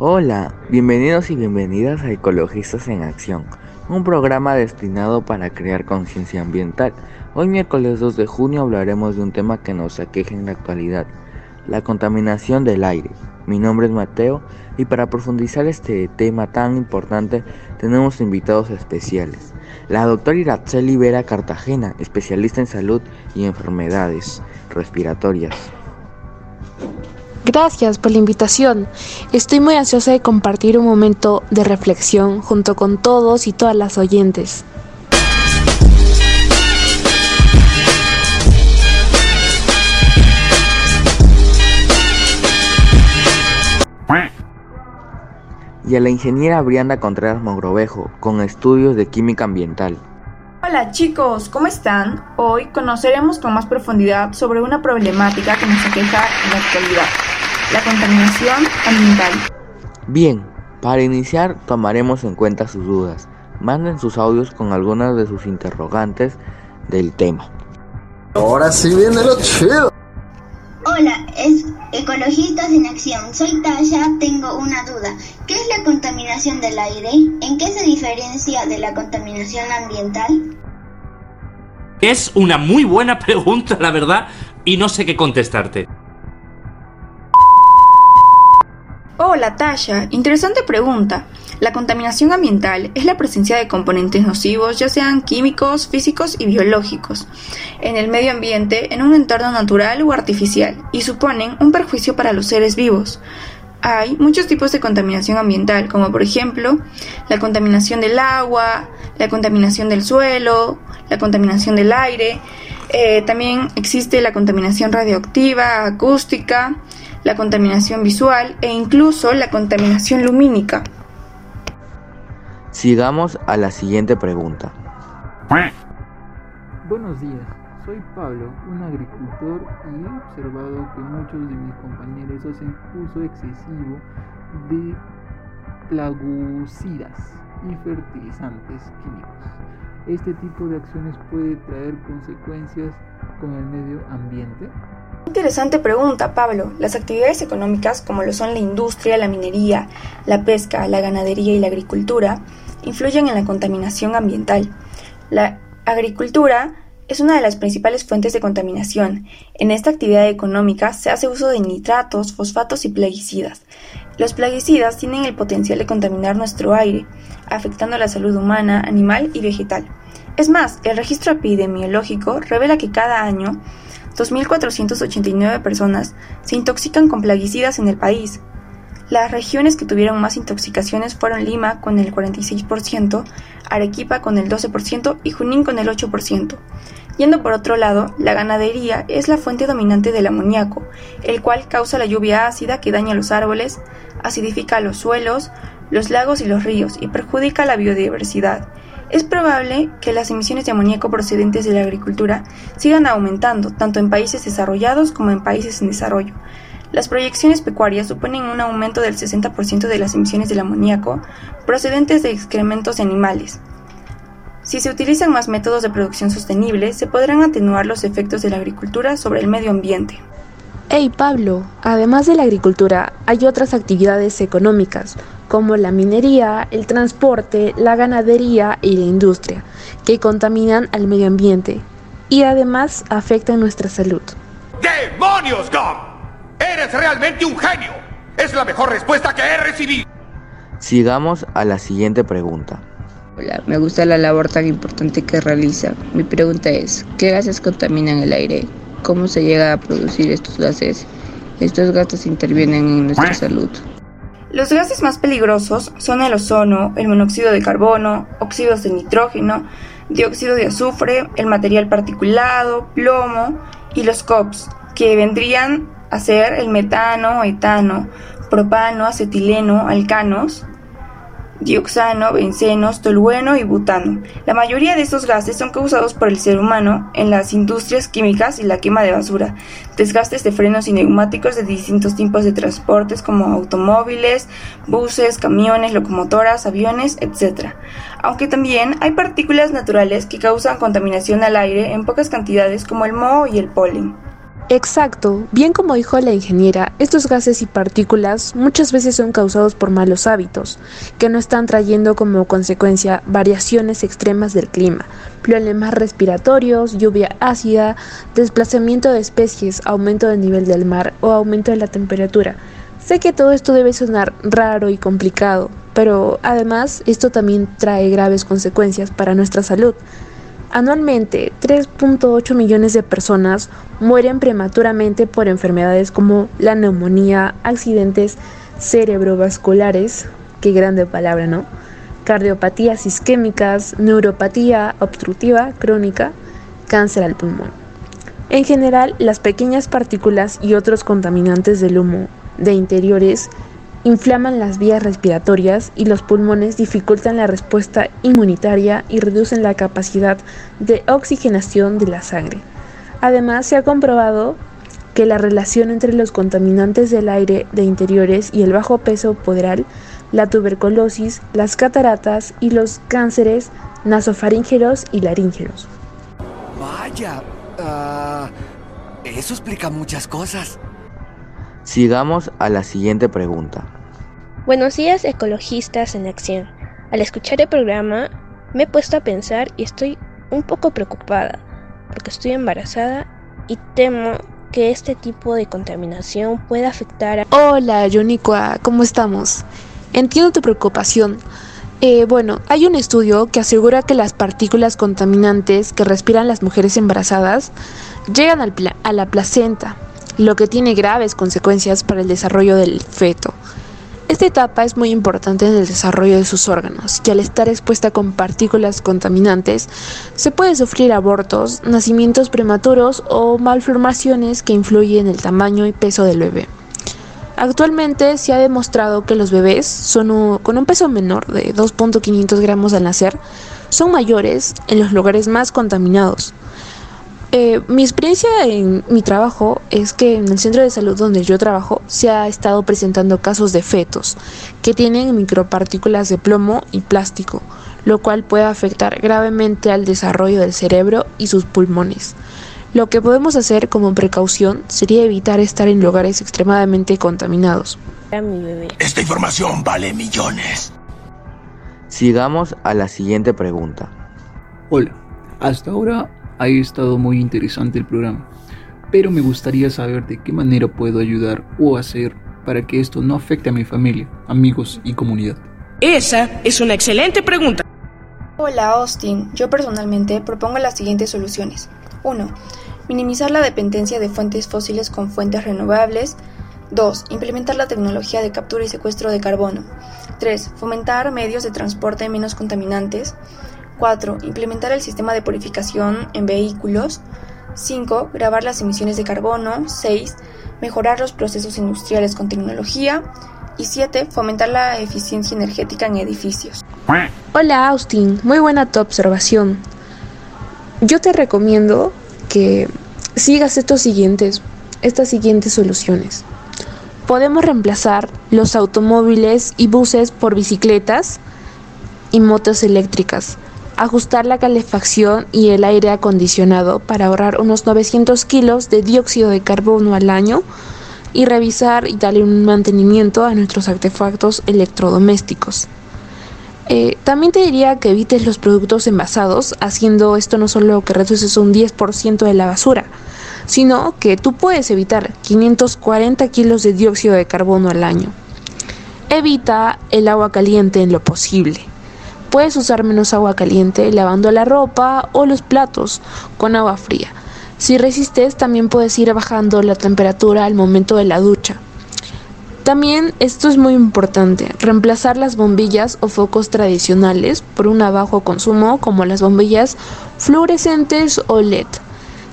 Hola, bienvenidos y bienvenidas a Ecologistas en Acción, un programa destinado para crear conciencia ambiental. Hoy miércoles 2 de junio hablaremos de un tema que nos aqueja en la actualidad, la contaminación del aire. Mi nombre es Mateo y para profundizar este tema tan importante tenemos invitados especiales. La doctora Iraceli Vera Cartagena, especialista en salud y enfermedades respiratorias. Gracias por la invitación. Estoy muy ansiosa de compartir un momento de reflexión junto con todos y todas las oyentes. y a la ingeniera Brianda Contreras Mogrovejo, con estudios de química ambiental. Hola chicos, ¿cómo están? Hoy conoceremos con más profundidad sobre una problemática que nos aqueja en la actualidad, la contaminación ambiental. Bien, para iniciar tomaremos en cuenta sus dudas. Manden sus audios con algunas de sus interrogantes del tema. Ahora sí viene lo chido. Hola, es Ecologistas en Acción. Soy Tasha, tengo una duda. ¿Qué es la contaminación del aire? ¿En qué se diferencia de la contaminación ambiental? Es una muy buena pregunta, la verdad, y no sé qué contestarte. Hola Tasha, interesante pregunta. La contaminación ambiental es la presencia de componentes nocivos, ya sean químicos, físicos y biológicos, en el medio ambiente, en un entorno natural o artificial, y suponen un perjuicio para los seres vivos. Hay muchos tipos de contaminación ambiental, como por ejemplo la contaminación del agua, la contaminación del suelo, la contaminación del aire, eh, también existe la contaminación radioactiva, acústica, la contaminación visual e incluso la contaminación lumínica. Sigamos a la siguiente pregunta. Buenos días, soy Pablo, un agricultor y he observado que muchos de mis compañeros hacen uso excesivo de plagucidas y fertilizantes químicos. Este tipo de acciones puede traer consecuencias con el medio ambiente. Interesante pregunta, Pablo. Las actividades económicas, como lo son la industria, la minería, la pesca, la ganadería y la agricultura, influyen en la contaminación ambiental. La agricultura es una de las principales fuentes de contaminación. En esta actividad económica se hace uso de nitratos, fosfatos y plaguicidas. Los plaguicidas tienen el potencial de contaminar nuestro aire, afectando la salud humana, animal y vegetal. Es más, el registro epidemiológico revela que cada año 2.489 personas se intoxican con plaguicidas en el país. Las regiones que tuvieron más intoxicaciones fueron Lima con el 46%, Arequipa con el 12% y Junín con el 8%. Yendo por otro lado, la ganadería es la fuente dominante del amoníaco, el cual causa la lluvia ácida que daña los árboles, acidifica los suelos, los lagos y los ríos y perjudica la biodiversidad. Es probable que las emisiones de amoníaco procedentes de la agricultura sigan aumentando, tanto en países desarrollados como en países en desarrollo. Las proyecciones pecuarias suponen un aumento del 60% de las emisiones del amoníaco procedentes de excrementos animales. Si se utilizan más métodos de producción sostenible, se podrán atenuar los efectos de la agricultura sobre el medio ambiente. Hey Pablo, además de la agricultura, hay otras actividades económicas, como la minería, el transporte, la ganadería y la industria, que contaminan al medio ambiente y además afectan nuestra salud. ¡Demonios, Gom! ¡Eres realmente un genio! Es la mejor respuesta que he recibido. Sigamos a la siguiente pregunta. Hola, me gusta la labor tan importante que realiza. Mi pregunta es, ¿qué gases contaminan el aire? ¿Cómo se llega a producir estos gases? Estos gases intervienen en nuestra salud. Los gases más peligrosos son el ozono, el monóxido de carbono, óxidos de nitrógeno, dióxido de azufre, el material particulado, plomo y los COPs, que vendrían a ser el metano, etano, propano, acetileno, alcanos, dioxano, bencenos, tolueno y butano. La mayoría de estos gases son causados por el ser humano en las industrias químicas y la quema de basura, desgastes de frenos y neumáticos de distintos tipos de transportes como automóviles, buses, camiones, locomotoras, aviones, etc. Aunque también hay partículas naturales que causan contaminación al aire en pocas cantidades como el moho y el polen. Exacto, bien como dijo la ingeniera, estos gases y partículas muchas veces son causados por malos hábitos, que no están trayendo como consecuencia variaciones extremas del clima, problemas respiratorios, lluvia ácida, desplazamiento de especies, aumento del nivel del mar o aumento de la temperatura. Sé que todo esto debe sonar raro y complicado, pero además esto también trae graves consecuencias para nuestra salud. Anualmente, 3.8 millones de personas mueren prematuramente por enfermedades como la neumonía, accidentes cerebrovasculares, qué grande palabra, ¿no? Cardiopatías isquémicas, neuropatía obstructiva crónica, cáncer al pulmón. En general, las pequeñas partículas y otros contaminantes del humo de interiores inflaman las vías respiratorias y los pulmones dificultan la respuesta inmunitaria y reducen la capacidad de oxigenación de la sangre. Además, se ha comprobado que la relación entre los contaminantes del aire de interiores y el bajo peso poderal, la tuberculosis, las cataratas y los cánceres nasofaríngeos y laríngeos. Vaya, ah, eso explica muchas cosas. Sigamos a la siguiente pregunta. Buenos días, ecologistas en acción. Al escuchar el programa, me he puesto a pensar y estoy un poco preocupada, porque estoy embarazada y temo que este tipo de contaminación pueda afectar a... Hola, Yonicua, ¿cómo estamos? Entiendo tu preocupación. Eh, bueno, hay un estudio que asegura que las partículas contaminantes que respiran las mujeres embarazadas llegan al a la placenta, lo que tiene graves consecuencias para el desarrollo del feto. Esta etapa es muy importante en el desarrollo de sus órganos y al estar expuesta con partículas contaminantes se puede sufrir abortos, nacimientos prematuros o malformaciones que influyen en el tamaño y peso del bebé. Actualmente se ha demostrado que los bebés con un peso menor de 2.500 gramos al nacer son mayores en los lugares más contaminados. Eh, mi experiencia en mi trabajo es que en el centro de salud donde yo trabajo se ha estado presentando casos de fetos que tienen micropartículas de plomo y plástico, lo cual puede afectar gravemente al desarrollo del cerebro y sus pulmones. Lo que podemos hacer como precaución sería evitar estar en lugares extremadamente contaminados. Esta información vale millones. Sigamos a la siguiente pregunta. Hola, hasta ahora ha estado muy interesante el programa, pero me gustaría saber de qué manera puedo ayudar o hacer para que esto no afecte a mi familia, amigos y comunidad. Esa es una excelente pregunta. Hola Austin, yo personalmente propongo las siguientes soluciones. 1. Minimizar la dependencia de fuentes fósiles con fuentes renovables. 2. Implementar la tecnología de captura y secuestro de carbono. 3. Fomentar medios de transporte menos contaminantes. 4. Implementar el sistema de purificación en vehículos. 5. Grabar las emisiones de carbono. 6. Mejorar los procesos industriales con tecnología. Y 7. Fomentar la eficiencia energética en edificios. Hola Austin, muy buena tu observación. Yo te recomiendo que sigas estos siguientes, estas siguientes soluciones. Podemos reemplazar los automóviles y buses por bicicletas y motos eléctricas ajustar la calefacción y el aire acondicionado para ahorrar unos 900 kilos de dióxido de carbono al año y revisar y darle un mantenimiento a nuestros artefactos electrodomésticos. Eh, también te diría que evites los productos envasados, haciendo esto no solo que reduces un 10% de la basura, sino que tú puedes evitar 540 kilos de dióxido de carbono al año. Evita el agua caliente en lo posible. Puedes usar menos agua caliente lavando la ropa o los platos con agua fría. Si resistes, también puedes ir bajando la temperatura al momento de la ducha. También esto es muy importante, reemplazar las bombillas o focos tradicionales por un bajo consumo como las bombillas fluorescentes o LED,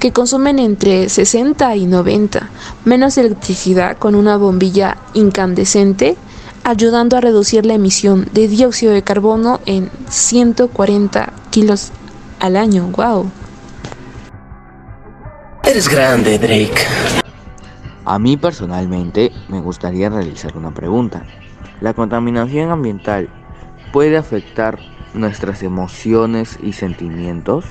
que consumen entre 60 y 90, menos electricidad con una bombilla incandescente ayudando a reducir la emisión de dióxido de carbono en 140 kilos al año. ¡Wow! Eres grande, Drake. A mí personalmente me gustaría realizar una pregunta. ¿La contaminación ambiental puede afectar nuestras emociones y sentimientos?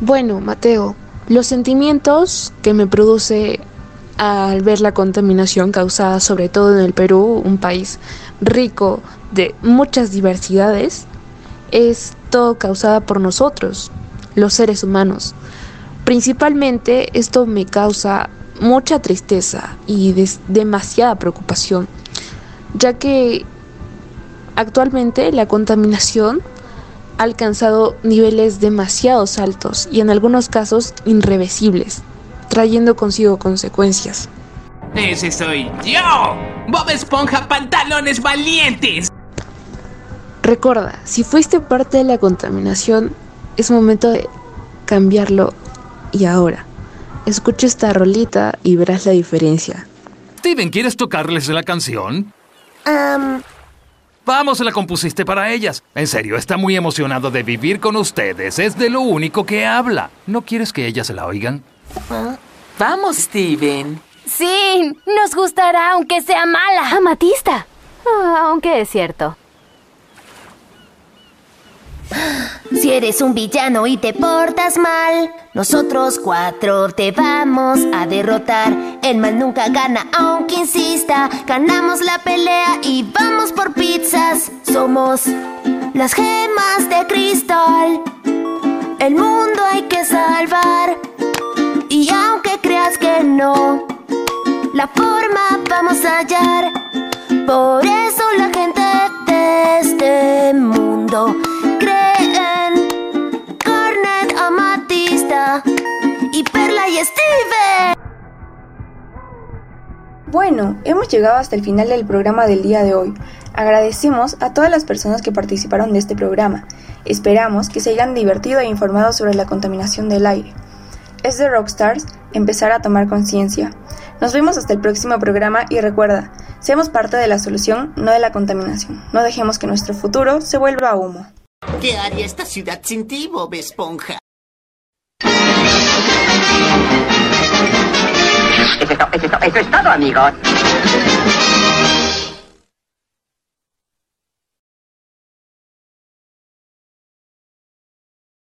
Bueno, Mateo, Los sentimientos que me produce al ver la contaminación causada sobre todo en el Perú, un país rico de muchas diversidades, es todo causada por nosotros, los seres humanos. Principalmente esto me causa mucha tristeza y demasiada preocupación, ya que actualmente la contaminación ha alcanzado niveles demasiado altos y en algunos casos irreversibles, trayendo consigo consecuencias. Ese soy yo, Bob Esponja Pantalones Valientes. Recuerda, si fuiste parte de la contaminación, es momento de cambiarlo y ahora. Escucha esta rolita y verás la diferencia. Steven, ¿quieres tocarles la canción? Um... Vamos, la compusiste para ellas. En serio, está muy emocionado de vivir con ustedes. Es de lo único que habla. ¿No quieres que ellas la oigan? Vamos, Steven. Sí, nos gustará aunque sea mala. Amatista. Ah, aunque es cierto. Si eres un villano y te portas mal, nosotros cuatro te vamos a derrotar. El mal nunca gana, aunque insista. Ganamos la pelea y vamos por pizzas. Somos las gemas de cristal. El mundo hay que salvar. Y aunque creas que no, la forma vamos a hallar. Por eso la gente de este mundo creen Cornet, Amatista y Perla y Steve. Bueno, hemos llegado hasta el final del programa del día de hoy. Agradecemos a todas las personas que participaron de este programa. Esperamos que se hayan divertido e informado sobre la contaminación del aire. Es de Rockstars empezar a tomar conciencia. Nos vemos hasta el próximo programa y recuerda, seamos parte de la solución, no de la contaminación. No dejemos que nuestro futuro se vuelva humo. ¿Qué haría esta ciudad sin ti, Bob Esponja? Eso es, todo, eso es todo, amigos.